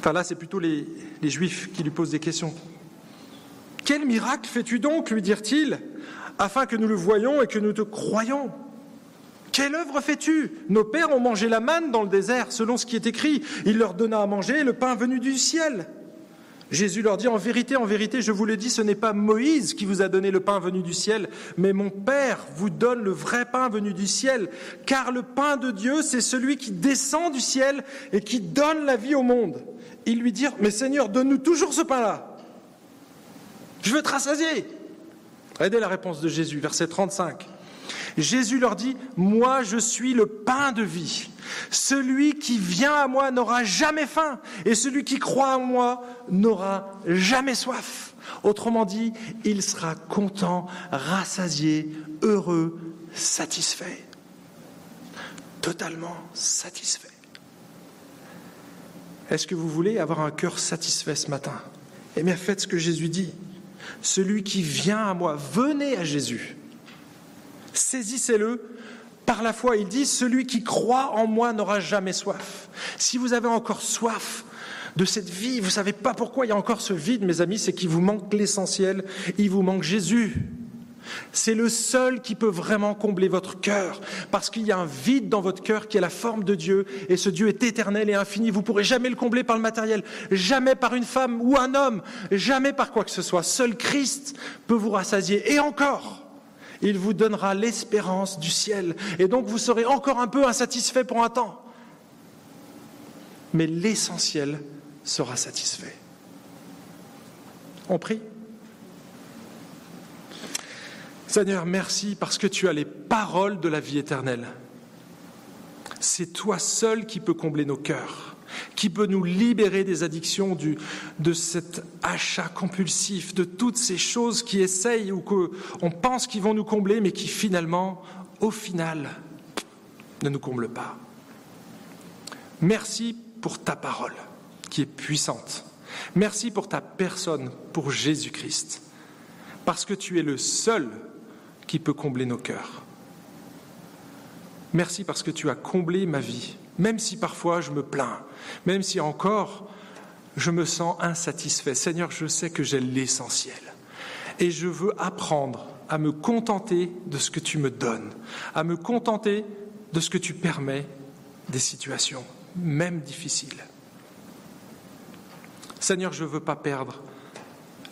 Enfin là, c'est plutôt les, Juifs qui lui posent des questions. Quel miracle fais-tu donc, lui dirent-ils, afin que nous le voyions et que nous te croyions quelle œuvre fais-tu? Nos pères ont mangé la manne dans le désert, selon ce qui est écrit. Il leur donna à manger le pain venu du ciel. Jésus leur dit, en vérité, en vérité, je vous le dis, ce n'est pas Moïse qui vous a donné le pain venu du ciel, mais mon Père vous donne le vrai pain venu du ciel, car le pain de Dieu, c'est celui qui descend du ciel et qui donne la vie au monde. Ils lui dirent, mais Seigneur, donne-nous toujours ce pain-là. Je veux te rassasier. Regardez la réponse de Jésus, verset 35. Jésus leur dit, Moi je suis le pain de vie. Celui qui vient à moi n'aura jamais faim, et celui qui croit en moi n'aura jamais soif. Autrement dit, il sera content, rassasié, heureux, satisfait. Totalement satisfait. Est-ce que vous voulez avoir un cœur satisfait ce matin? Eh bien, faites ce que Jésus dit. Celui qui vient à moi, venez à Jésus. Saisissez-le par la foi. Il dit, celui qui croit en moi n'aura jamais soif. Si vous avez encore soif de cette vie, vous savez pas pourquoi il y a encore ce vide, mes amis, c'est qu'il vous manque l'essentiel, il vous manque Jésus. C'est le seul qui peut vraiment combler votre cœur, parce qu'il y a un vide dans votre cœur qui est la forme de Dieu, et ce Dieu est éternel et infini. Vous pourrez jamais le combler par le matériel, jamais par une femme ou un homme, jamais par quoi que ce soit. Seul Christ peut vous rassasier, et encore. Il vous donnera l'espérance du ciel, et donc vous serez encore un peu insatisfait pour un temps. Mais l'essentiel sera satisfait. On prie Seigneur, merci parce que tu as les paroles de la vie éternelle. C'est toi seul qui peux combler nos cœurs, qui peut nous libérer des addictions, de cet achat compulsif, de toutes ces choses qui essayent ou qu'on pense qu'ils vont nous combler, mais qui finalement, au final, ne nous comblent pas. Merci pour ta parole qui est puissante. Merci pour ta personne, pour Jésus-Christ, parce que tu es le seul qui peut combler nos cœurs. Merci parce que tu as comblé ma vie, même si parfois je me plains, même si encore je me sens insatisfait. Seigneur, je sais que j'ai l'essentiel. Et je veux apprendre à me contenter de ce que tu me donnes, à me contenter de ce que tu permets des situations, même difficiles. Seigneur, je ne veux pas perdre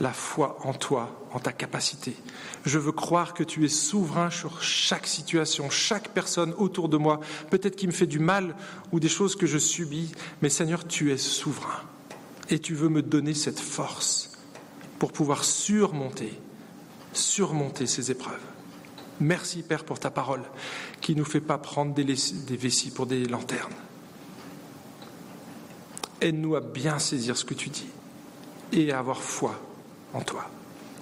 la foi en toi, en ta capacité. Je veux croire que tu es souverain sur chaque situation, chaque personne autour de moi, peut-être qui me fait du mal ou des choses que je subis, mais Seigneur, tu es souverain. Et tu veux me donner cette force pour pouvoir surmonter, surmonter ces épreuves. Merci Père pour ta parole qui ne nous fait pas prendre des, des vessies pour des lanternes. Aide-nous à bien saisir ce que tu dis et à avoir foi toi.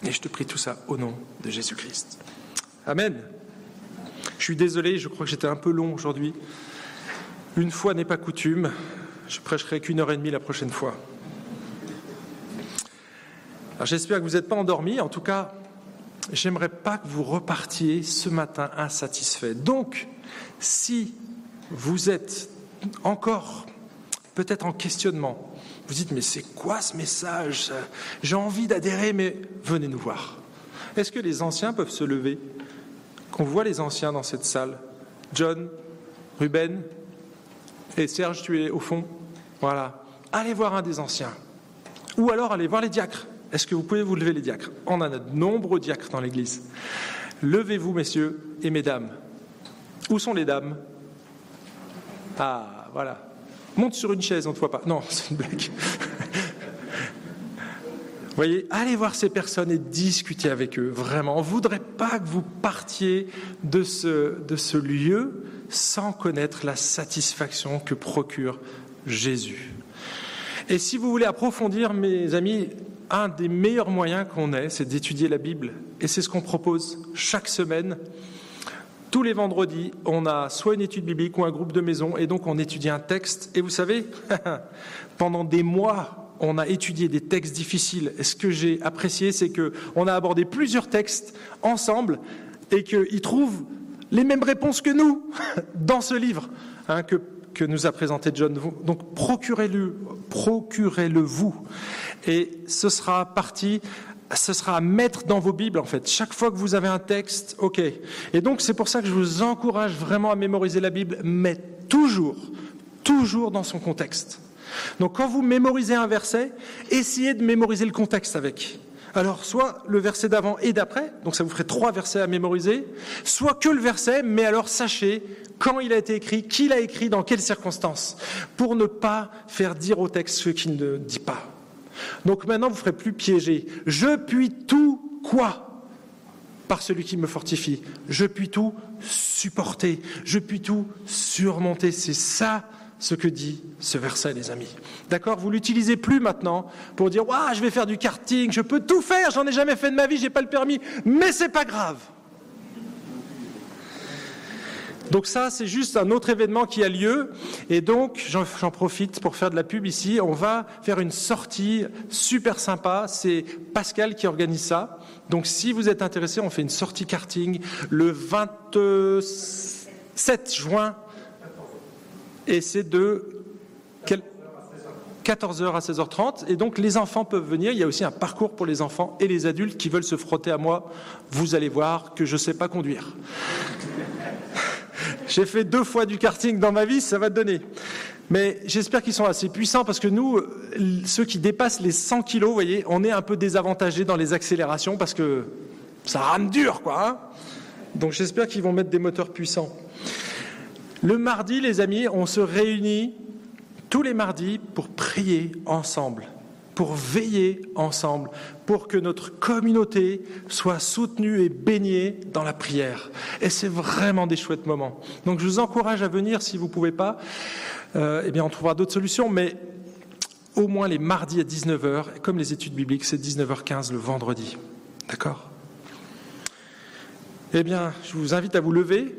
Et je te prie tout ça au nom de Jésus-Christ. Amen. Je suis désolé, je crois que j'étais un peu long aujourd'hui. Une fois n'est pas coutume, je prêcherai qu'une heure et demie la prochaine fois. J'espère que vous n'êtes pas endormis. En tout cas, j'aimerais pas que vous repartiez ce matin insatisfait. Donc, si vous êtes encore peut-être en questionnement, vous dites, mais c'est quoi ce message J'ai envie d'adhérer, mais venez nous voir. Est-ce que les anciens peuvent se lever? Qu'on voit les anciens dans cette salle John, Ruben et Serge, tu es au fond Voilà. Allez voir un des anciens. Ou alors allez voir les diacres. Est-ce que vous pouvez vous lever les diacres? On a de nombreux diacres dans l'Église. Levez-vous, messieurs et mesdames. Où sont les dames? Ah, voilà. Monte sur une chaise, on ne te voit pas. Non, c'est une blague. voyez, allez voir ces personnes et discutez avec eux, vraiment. On ne voudrait pas que vous partiez de ce lieu sans connaître la satisfaction que procure Jésus. Et si vous voulez approfondir, mes amis, un des meilleurs moyens qu'on ait, c'est d'étudier la Bible. Et c'est ce qu'on propose chaque semaine tous les vendredis, on a soit une étude biblique ou un groupe de maison, et donc on étudie un texte. Et vous savez, pendant des mois, on a étudié des textes difficiles. Et ce que j'ai apprécié, c'est qu'on a abordé plusieurs textes ensemble et qu'ils trouvent les mêmes réponses que nous dans ce livre hein, que, que nous a présenté John. Donc procurez-le, procurez-le vous. Et ce sera parti ce sera à mettre dans vos Bibles, en fait. Chaque fois que vous avez un texte, OK. Et donc, c'est pour ça que je vous encourage vraiment à mémoriser la Bible, mais toujours, toujours dans son contexte. Donc, quand vous mémorisez un verset, essayez de mémoriser le contexte avec. Alors, soit le verset d'avant et d'après, donc ça vous ferait trois versets à mémoriser, soit que le verset, mais alors sachez quand il a été écrit, qui l'a écrit, dans quelles circonstances, pour ne pas faire dire au texte ce qu'il ne dit pas. Donc maintenant, vous ne ferez plus piéger. Je puis tout quoi par celui qui me fortifie? Je puis tout supporter, je puis tout surmonter. C'est ça ce que dit ce verset, les amis. D'accord? Vous l'utilisez plus maintenant pour dire Waouh, je vais faire du karting, je peux tout faire, j'en ai jamais fait de ma vie, j'ai pas le permis, mais c'est pas grave. Donc ça, c'est juste un autre événement qui a lieu. Et donc, j'en profite pour faire de la pub ici. On va faire une sortie super sympa. C'est Pascal qui organise ça. Donc si vous êtes intéressé, on fait une sortie karting le 27 juin. Et c'est de 14h à 16h30. Et donc les enfants peuvent venir. Il y a aussi un parcours pour les enfants et les adultes qui veulent se frotter à moi. Vous allez voir que je ne sais pas conduire. J'ai fait deux fois du karting dans ma vie, ça va te donner. Mais j'espère qu'ils sont assez puissants parce que nous, ceux qui dépassent les 100 kilos, vous voyez, on est un peu désavantagés dans les accélérations parce que ça rame dur, quoi. Hein. Donc j'espère qu'ils vont mettre des moteurs puissants. Le mardi, les amis, on se réunit tous les mardis pour prier ensemble pour veiller ensemble, pour que notre communauté soit soutenue et baignée dans la prière. Et c'est vraiment des chouettes moments. Donc je vous encourage à venir si vous ne pouvez pas. Euh, eh bien, on trouvera d'autres solutions, mais au moins les mardis à 19h, comme les études bibliques, c'est 19h15 le vendredi. D'accord? Eh bien, je vous invite à vous lever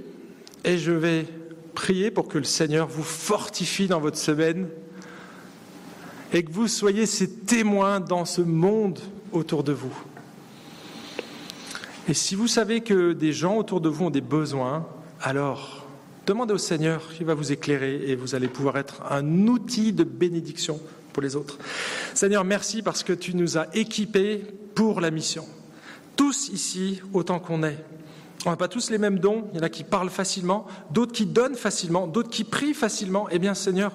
et je vais prier pour que le Seigneur vous fortifie dans votre semaine et que vous soyez ces témoins dans ce monde autour de vous. Et si vous savez que des gens autour de vous ont des besoins, alors demandez au Seigneur, il va vous éclairer et vous allez pouvoir être un outil de bénédiction pour les autres. Seigneur, merci parce que tu nous as équipés pour la mission. Tous ici, autant qu'on est. On n'a pas tous les mêmes dons. Il y en a qui parlent facilement, d'autres qui donnent facilement, d'autres qui prient facilement. Eh bien, Seigneur,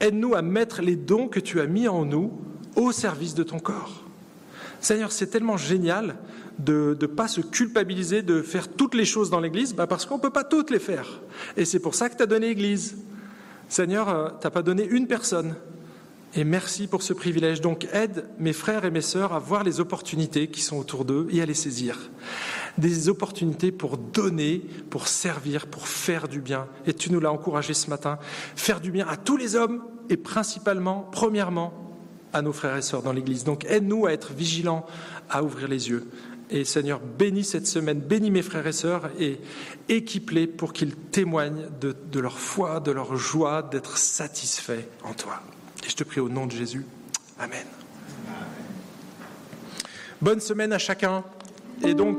aide-nous à mettre les dons que tu as mis en nous au service de ton corps. Seigneur, c'est tellement génial de ne pas se culpabiliser de faire toutes les choses dans l'Église, bah, parce qu'on ne peut pas toutes les faire. Et c'est pour ça que tu as donné l'Église. Seigneur, euh, tu n'as pas donné une personne. Et merci pour ce privilège. Donc aide mes frères et mes sœurs à voir les opportunités qui sont autour d'eux et à les saisir des opportunités pour donner, pour servir, pour faire du bien. Et tu nous l'as encouragé ce matin. Faire du bien à tous les hommes et principalement, premièrement, à nos frères et sœurs dans l'Église. Donc aide-nous à être vigilants, à ouvrir les yeux. Et Seigneur, bénis cette semaine, bénis mes frères et sœurs et équipe-les pour qu'ils témoignent de, leur foi, de leur joie, d'être satisfaits en toi. Et je te prie au nom de Jésus. Amen. Bonne semaine à chacun. Et donc,